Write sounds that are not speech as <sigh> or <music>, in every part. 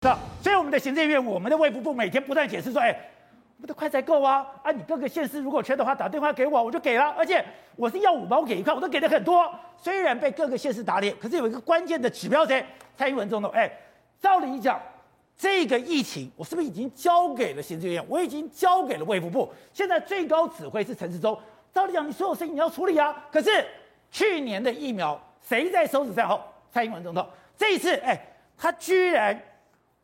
是，所以我们的行政院，我们的卫福部每天不断解释说，哎，我们的快筛够啊，啊，你各个县市如果缺的话，打电话给我，我就给了，而且我是要五包给一块，我都给的很多。虽然被各个县市打脸，可是有一个关键的指标，谁？蔡英文总统，哎，照理讲，这个疫情我是不是已经交给了行政院？我已经交给了卫福部，现在最高指挥是陈世忠。照理讲，你所有事情你要处理啊。可是去年的疫苗谁在收拾善后？蔡英文总统。这一次，哎，他居然。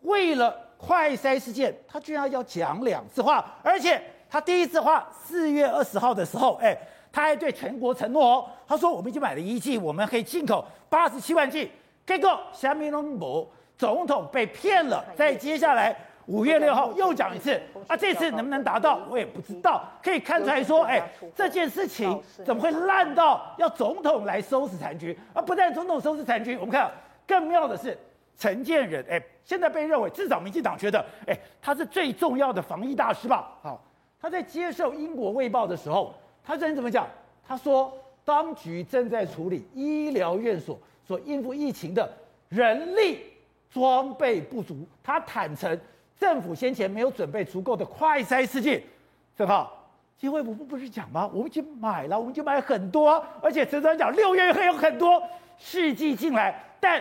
为了快筛事件，他居然要讲两次话，而且他第一次话四月二十号的时候，哎，他还对全国承诺哦，他说我们已经买了一剂，我们可以进口八十七万剂。结果夏明龙博总统被骗了，在接下来五月六号又讲一次，啊，这次能不能达到我也不知道。可以看出来说，哎，这件事情怎么会烂到要总统来收拾残局？而不但总统收拾残局，我们看更妙的是。陈建仁，哎，现在被认为至少民进党觉得，哎，他是最重要的防疫大师吧？好，他在接受英国卫报的时候，他这人怎么讲？他说，当局正在处理医疗院所所应付疫情的人力装备不足。他坦承，政府先前没有准备足够的快筛试剂。正好，机会不不不是讲吗？我们已经买了，我们就买很多，而且陈总讲六月还有很多试剂进来，但。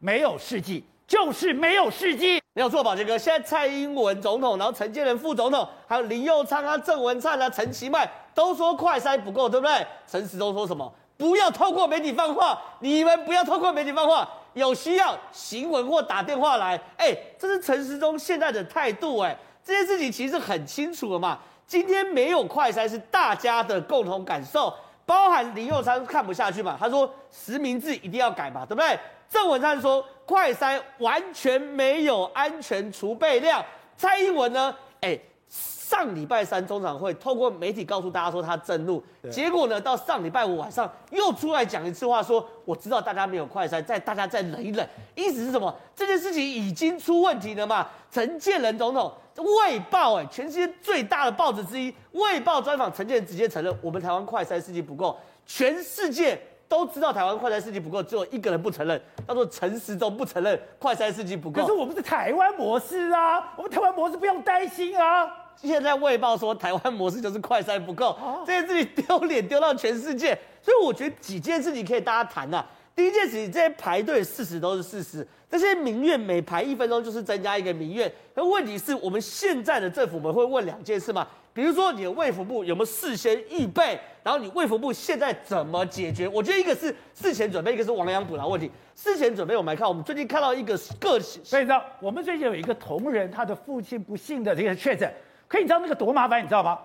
没有试剂，就是没有试剂。没有错，宝杰哥。现在蔡英文总统，然后陈建仁副总统，还有林右昌啊、郑文灿啊、陈其迈都说快筛不够，对不对？陈时中说什么？不要透过媒体放话，你们不要透过媒体放话，有需要行文或打电话来。哎，这是陈时中现在的态度。哎，这件事情其实很清楚了嘛。今天没有快筛是大家的共同感受，包含林佑昌看不下去嘛，他说实名制一定要改嘛，对不对？郑文灿说：“快筛完全没有安全储备量。”蔡英文呢？哎，上礼拜三中常会透过媒体告诉大家说他震怒，结果呢，到上礼拜五晚上又出来讲一次话，说：“我知道大家没有快筛，再大家再忍一忍。”意思是什么？这件事情已经出问题了嘛？陈建仁总统《卫报》哎，全世界最大的报纸之一，《卫报》专访陈建仁，直接承认我们台湾快筛试剂不够，全世界。都知道台湾快筛试剂不够，只有一个人不承认，叫做陈时中不承认快筛试剂不够。可是我们是台湾模式啊，我们台湾模式不用担心啊。现在卫报说台湾模式就是快筛不够，这件事情丢脸丢到全世界。所以我觉得几件事情可以大家谈呐。第一件事情，这些排队事实都是事实，这些民怨每排一分钟就是增加一个民怨。可问题是我们现在的政府，我们会问两件事嘛？比如说，你的卫福部有没有事先预备？然后你卫福部现在怎么解决？我觉得一个是事前准备，一个是亡羊补牢问题。事前准备，我们来看，我们最近看到一个个，所以你知道，我们最近有一个同仁，他的父亲不幸的这个确诊，可以你知道那个多麻烦，你知道吗？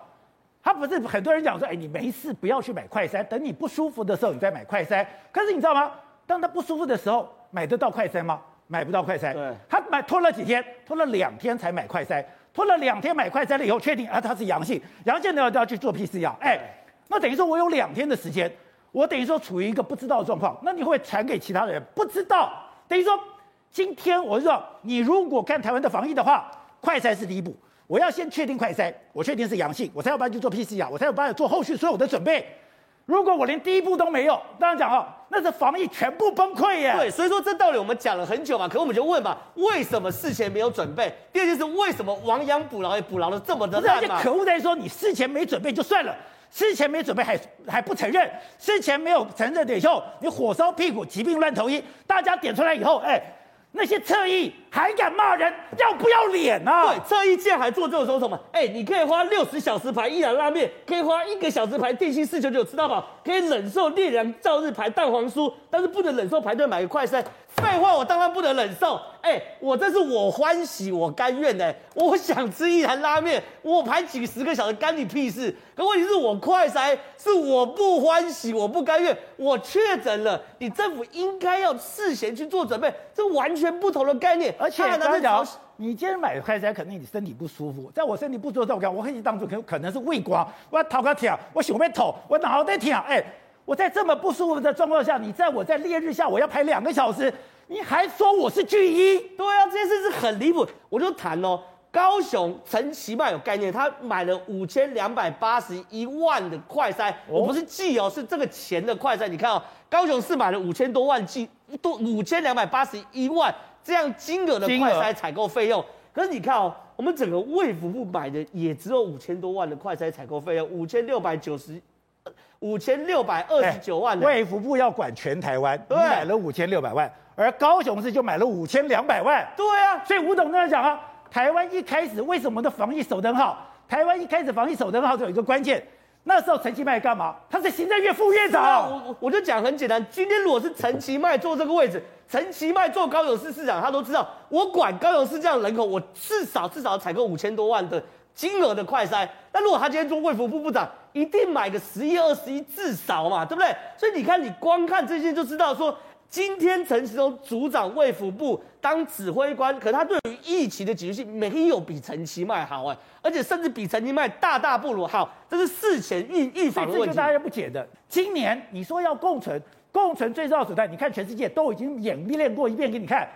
他不是很多人讲说，哎，你没事不要去买快筛，等你不舒服的时候你再买快筛。可是你知道吗？当他不舒服的时候，买得到快筛吗？买不到快筛。对，他买拖了几天，拖了两天才买快筛。拖了两天买快筛了以后，确定啊他是阳性，阳性呢就要去做 PCR。哎，那等于说我有两天的时间，我等于说处于一个不知道的状况。那你会传给其他人？不知道。等于说今天我说你如果看台湾的防疫的话，快筛是第一步，我要先确定快筛，我确定是阳性，我才有办法去做 PCR，我才有办法做后续所有的准备。如果我连第一步都没有，当然讲哦，那是防疫全部崩溃耶。对，所以说这道理我们讲了很久嘛，可我们就问嘛，为什么事前没有准备？第二件事，为什么亡羊补牢也补牢的这么的烂？而且可恶在说，你事前没准备就算了，事前没准备还还不承认，事前没有承认的以后，你火烧屁股，疾病乱投医，大家点出来以后，哎。那些侧翼还敢骂人，要不要脸呢、对，这一届还做这种说什么？哎、你可以花六十小时排一兰拉面，可以花一个小时排电信四九九吃到饱，可以忍受烈阳照日排蛋黄酥，但是不能忍受排队买个快筛。废话，我当然不能忍受。哎、我这是我欢喜，我甘愿的、我想吃一兰拉面，我排几十个小时，干你屁事。可问题是我快筛，是我不欢喜，我不甘愿。我确诊了，你政府应该要事先去做准备，这完全不同的概念。而且刚才讲，你今天买快筛，肯定你身体不舒服。在我身体不舒服的时候，我讲，我可以当作可可能是胃光，我要头壳疼，我想要吐，我脑袋疼，哎、欸。我在这么不舒服的状况下，你在我在烈日下，我要排两个小时，你还说我是巨医？对啊，这件事是很离谱。我就谈哦，高雄陈其迈有概念，他买了五千两百八十一万的快筛，我不是寄哦，是这个钱的快筛。你看哦，高雄市买了五千多万剂，多五千两百八十一万。这样金额的快筛采购费用。可是你看哦，我们整个卫福部买的也只有五千多万的快筛采购费用，五千六百九十，五千六百二十九万的。卫福部要管全台湾，你买了五千六百万，而高雄市就买了五千两百万。对啊，所以吴董这样讲啊，台湾一开始为什么的防疫守得很好？台湾一开始防疫守得很好，就有一个关键。那时候陈其迈干嘛？他是行政院副院长。我我就讲很简单，今天如果是陈其迈坐这个位置，陈其迈做高雄市市长，他都知道，我管高雄市这样人口，我至少至少采购五千多万的金额的快筛。那如果他今天做卫福部部长，一定买个十亿二十亿至少嘛，对不对？所以你看，你光看这些就知道说。今天陈时中组长卫福部当指挥官，可他对于疫情的解决性没有比陈其迈好哎，而且甚至比陈其迈大大不如好，这是事前预预防的问题。这个大家不解的。今年你说要共存，共存最重要手段，你看全世界都已经演练过一遍给你看，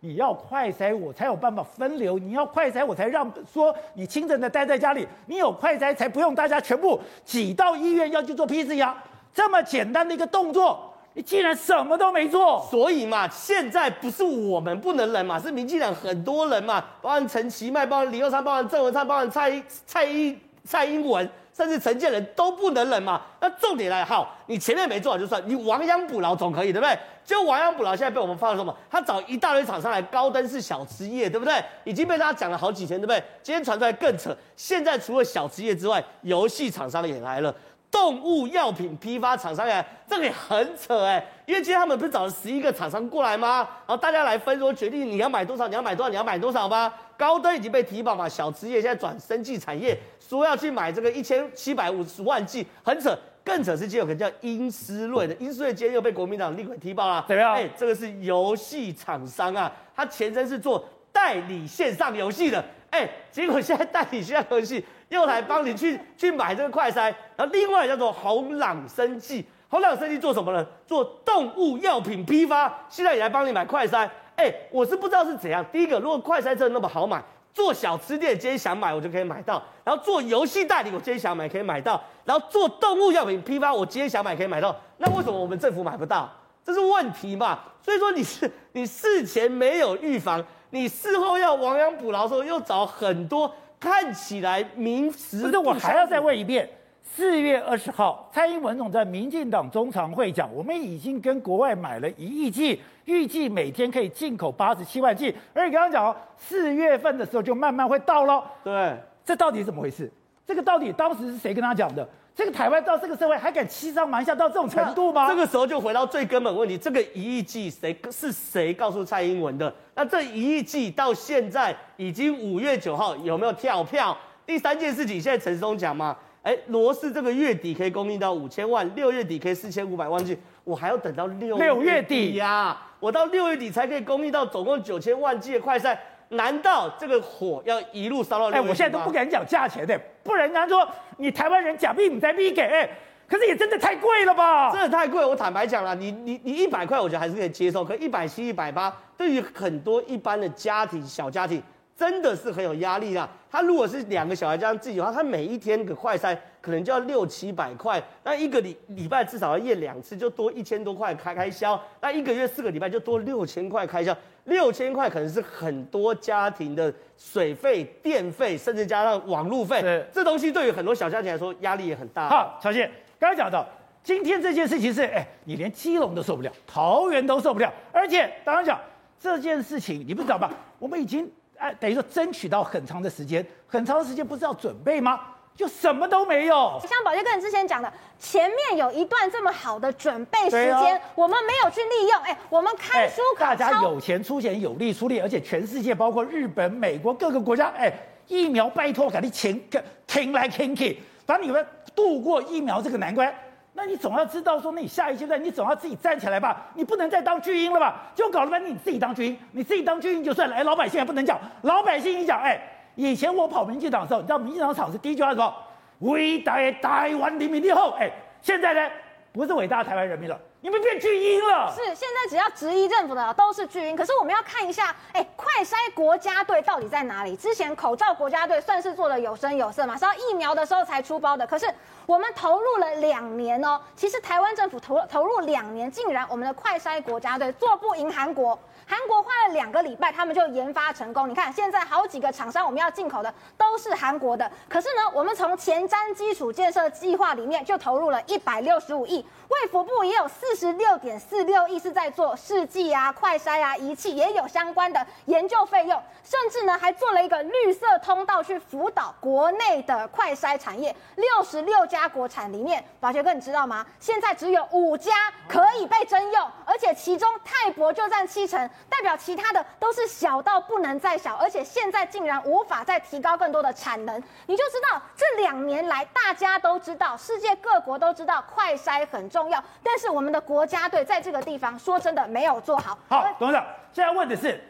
你要快筛我才有办法分流，你要快筛我才让说你轻症的待在家里，你有快筛才不用大家全部挤到医院要去做 PCR，这么简单的一个动作。你竟然什么都没做，所以嘛，现在不是我们不能忍嘛，是民进党很多人嘛，包含陈其迈，包含李幼昌，包含郑文灿，包含蔡蔡英蔡英文，甚至陈建仁都不能忍嘛。那重点来，好，你前面没做好就算，你亡羊补牢总可以，对不对？就亡羊补牢，现在被我们发了什么？他找一大堆厂商来高登是小吃业，对不对？已经被大家讲了好几天，对不对？今天传出来更扯，现在除了小吃业之外，游戏厂商也来了。动物药品批发厂商呀，这个也很扯哎，因为今天他们不是找了十一个厂商过来吗？然后大家来分说决定你要买多少，你要买多少，你要买多少吗。高登已经被提保嘛，小吃业现在转生技产业，说要去买这个一千七百五十万剂，很扯。更扯是今天有个叫英斯瑞的，英斯瑞今天又被国民党立委提报了，怎么样？哎，这个是游戏厂商啊，他前身是做代理线上游戏的，哎，结果现在代理线上游戏。又来帮你去 <laughs> 去买这个快筛，然后另外叫做红朗生技，红朗生技做什么呢？做动物药品批发，现在也来帮你买快筛。哎，我是不知道是怎样。第一个，如果快筛真的那么好买，做小吃店今天想买我就可以买到，然后做游戏代理我今天想买可以买到，然后做动物药品批发我今天想买可以买到，那为什么我们政府买不到？这是问题嘛？所以说你是你事前没有预防，你事后要亡羊补牢的时候又找很多。看起来名实，不是我还要再问一遍：四月二十号，蔡英文总在民进党中常会讲，我们已经跟国外买了一亿剂，预计每天可以进口八十七万剂。而你刚刚讲哦，四月份的时候就慢慢会到了。对，这到底是怎么回事？这个到底当时是谁跟他讲的？这个台湾到这个社会还敢欺上瞒下到这种程度吗？这个时候就回到最根本问题：这个一亿剂谁是谁告诉蔡英文的？那这一亿剂到现在已经五月九号有没有跳票？第三件事情，现在陈时中讲嘛，哎，罗氏这个月底可以供应到五千万，六月底可以四千五百万剂，我还要等到六六月底呀、啊，我到六月底才可以供应到总共九千万剂的快筛。难道这个火要一路烧到？哎，我现在都不敢讲价钱的，不然人家说你台湾人假币你在逼给，可是也真的太贵了吧？真的太贵，我坦白讲了，你你你一百块，我觉得还是可以接受，可一百七、一百八，对于很多一般的家庭、小家庭。真的是很有压力啦。他如果是两个小孩这样自己的话，他每一天的快餐可能就要六七百块，那一个礼礼拜至少要验两次，就多一千多块开开销。那一个月四个礼拜就多六千块开销，六千块可能是很多家庭的水费、电费，甚至加上网路费。这东西对于很多小家庭来说压力也很大。好，小谢刚才讲到，今天这件事情是，哎，你连基隆都受不了，桃园都受不了，而且当然讲这件事情，你不知道吧？我们已经。哎，等于说争取到很长的时间，很长的时间不是要准备吗？就什么都没有。像宝杰哥你之前讲的，前面有一段这么好的准备时间，哦、我们没有去利用。哎，我们看书考，大家有钱出钱，有力出力，而且全世界包括日本、美国各个国家，哎，疫苗拜托，赶紧停，停来停去，把你们度过疫苗这个难关。那你总要知道说，那你下一阶段你总要自己站起来吧，你不能再当巨婴了吧？就搞了半天你自己当巨婴，你自己当巨婴就算了，哎，老百姓还不能讲，老百姓一讲，哎，以前我跑民进党的时候，你知道民进党场是第一句话是什么？伟大的台湾人民的后，哎，现在呢，不是伟大台湾人民了。你们变巨婴了？是，现在只要质疑政府的都是巨婴。可是我们要看一下，哎，快筛国家队到底在哪里？之前口罩国家队算是做的有声有色嘛，是到疫苗的时候才出包的。可是我们投入了两年哦，其实台湾政府投投入两年，竟然我们的快筛国家队做不赢韩国。韩国花了两个礼拜，他们就研发成功。你看，现在好几个厂商我们要进口的都是韩国的。可是呢，我们从前瞻基础建设计划里面就投入了一百六十五亿，卫福部也有四十六点四六亿是在做试剂啊、快筛啊仪器，也有相关的研究费用，甚至呢还做了一个绿色通道去辅导国内的快筛产业。六十六家国产里面，宝杰哥你知道吗？现在只有五家可以被征用，而且其中泰博就占七成，代表其他的都是小到不能再小，而且现在竟然无法再提高更多的产能，你就知道这两年来大家都知道，世界各国都知道快筛很重要，但是我们的国家队在这个地方说真的没有做好。好，董事长，现在问的是，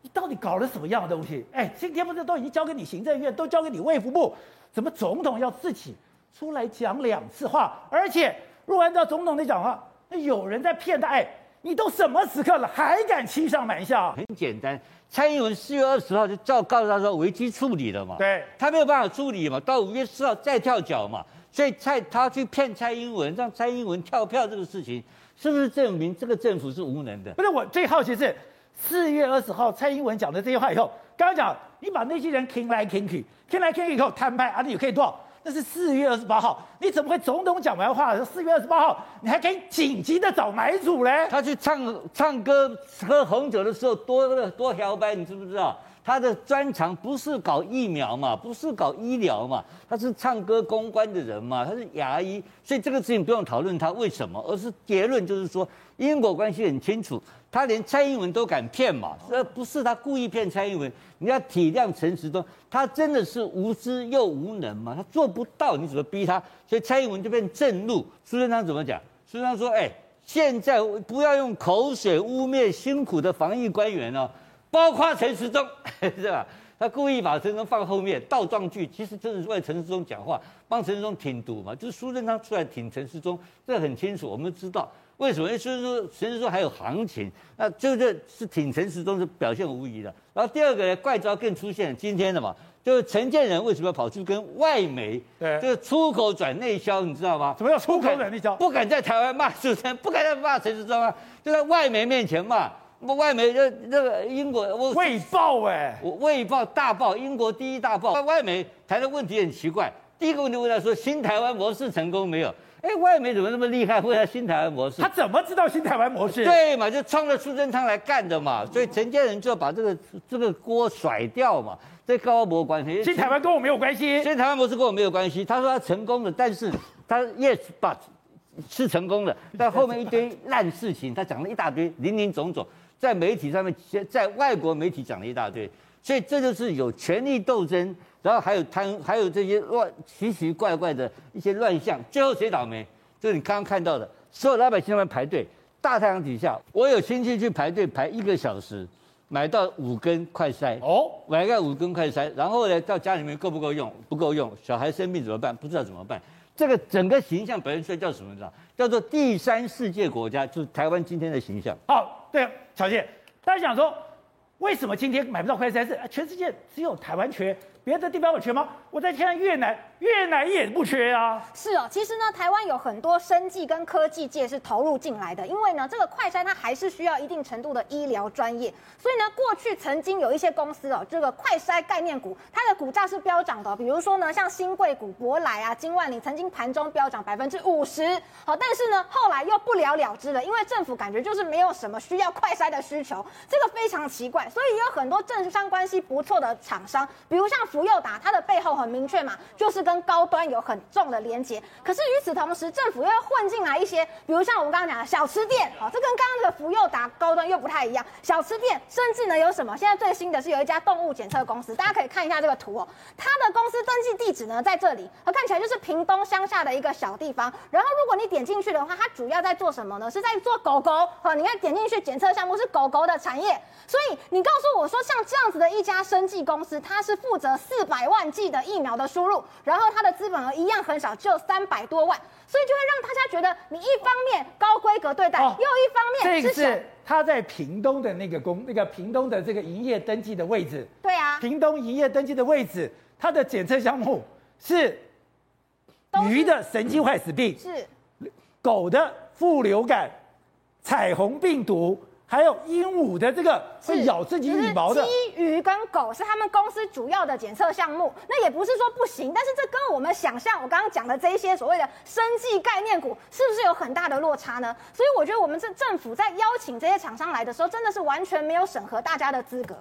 你到底搞了什么样的东西？哎，今天不是都已经交给你行政院，都交给你卫福部，怎么总统要自己出来讲两次话？而且如果按照总统的讲话，那有人在骗他，哎。你都什么时刻了，还敢欺上瞒下？很简单，蔡英文四月二十号就照告诉他说危机处理了嘛，对，他没有办法处理嘛，到五月四号再跳脚嘛，所以蔡他去骗蔡英文，让蔡英文跳票这个事情，是不是证明这个政府是无能的？不是，我最好奇是四月二十号蔡英文讲的这些话以后，刚刚讲你把那些人听来听去，听来听去以后摊派，啊，你可以多少？那是四月二十八号，你怎么会总统讲完话，四月二十八号你还敢紧急的找买主嘞？他去唱唱歌喝红酒的时候多多摇摆，你知不知道？他的专长不是搞疫苗嘛，不是搞医疗嘛，他是唱歌公关的人嘛，他是牙医，所以这个事情不用讨论他为什么，而是结论就是说因果关系很清楚。他连蔡英文都敢骗嘛？这不是他故意骗蔡英文，你要体谅陈时中，他真的是无知又无能嘛？他做不到，你怎么逼他？所以蔡英文就变震怒。苏贞昌怎么讲？苏贞昌说：“哎，现在不要用口水污蔑辛苦的防疫官员哦，包括陈时中，<laughs> 是吧？他故意把陈时中放后面，倒装句，其实就是为陈时中讲话，帮陈时中挺堵嘛。就是苏贞昌出来挺陈时中，这很清楚，我们知道。”为什么？因为苏贞昌，陈时中还有行情，那这个是挺陈时中是表现无疑的。然后第二个呢，怪招更出现了，今天的嘛，就是陈建仁为什么要跑去跟外媒，对，就是出口转内销，你知道吗？什么叫出口转内销？不敢在台湾骂主持人，不敢在骂陈时中啊，就在外媒面前骂。那外媒那那个英国，我卫报哎，我卫报大报，英国第一大报。外媒谈的问题很奇怪，第一个问题问他说新台湾模式成功没有？哎，外媒怎么那么厉害？会他新台湾模式？他怎么知道新台湾模式？对嘛，就冲着苏贞昌来干的嘛。所以陈建仁就要把这个这个锅甩掉嘛。这跟我没关系。新台湾跟我没有关系。新台湾模式跟我没有关系。他说他成功了，但是他 yes but 是成功的，但后面一堆烂事情，他讲了一大堆，林林总总，在媒体上面，在外国媒体讲了一大堆。所以这就是有权力斗争。然后还有贪，还有这些乱奇奇怪怪的一些乱象，最后谁倒霉？就是你刚刚看到的，所有老百姓在排队，大太阳底下，我有亲戚去排队排一个小时，买到五根快筛哦，买个五根快筛，然后呢到家里面够不够用？不够用，小孩生病怎么办？不知道怎么办。这个整个形象表现出来叫什么？知道？叫做第三世界国家，就是台湾今天的形象。好，对，巧姐，大家想说，为什么今天买不到快筛？是全世界只有台湾缺？别的地方有缺吗？我在看越南，越南也不缺啊。是哦，其实呢，台湾有很多生技跟科技界是投入进来的，因为呢，这个快筛它还是需要一定程度的医疗专业，所以呢，过去曾经有一些公司哦，这个快筛概念股，它的股价是飙涨的，比如说呢，像新贵股、博莱啊、金万里，曾经盘中飙涨百分之五十。好，但是呢，后来又不了了之了，因为政府感觉就是没有什么需要快筛的需求，这个非常奇怪，所以也有很多政商关系不错的厂商，比如像。福佑达，它的背后很明确嘛，就是跟高端有很重的连结。可是与此同时，政府又要混进来一些，比如像我们刚刚讲的小吃店，好，这跟刚刚那个福佑达高端又不太一样。小吃店甚至呢有什么？现在最新的是有一家动物检测公司，大家可以看一下这个图哦。它的公司登记地址呢在这里，它看起来就是屏东乡下的一个小地方。然后如果你点进去的话，它主要在做什么呢？是在做狗狗。好，你看点进去检测项目是狗狗的产业。所以你告诉我说，像这样子的一家生技公司，它是负责。四百万剂的疫苗的输入，然后它的资本额一样很少，只有三百多万，所以就会让大家觉得你一方面高规格对待，哦、又一方面这个是他在屏东的那个公，那个屏东的这个营业登记的位置。对啊，屏东营业登记的位置，它的检测项目是鱼的神经坏死病，是。狗的副流感、彩虹病毒，还有鹦鹉的这个会咬自己羽毛的，鸡、鱼跟狗是他们公司主要的检测项目。那也不是说不行，但是这跟我们想象，我刚刚讲的这一些所谓的生计概念股，是不是有很大的落差呢？所以我觉得我们这政府在邀请这些厂商来的时候，真的是完全没有审核大家的资格。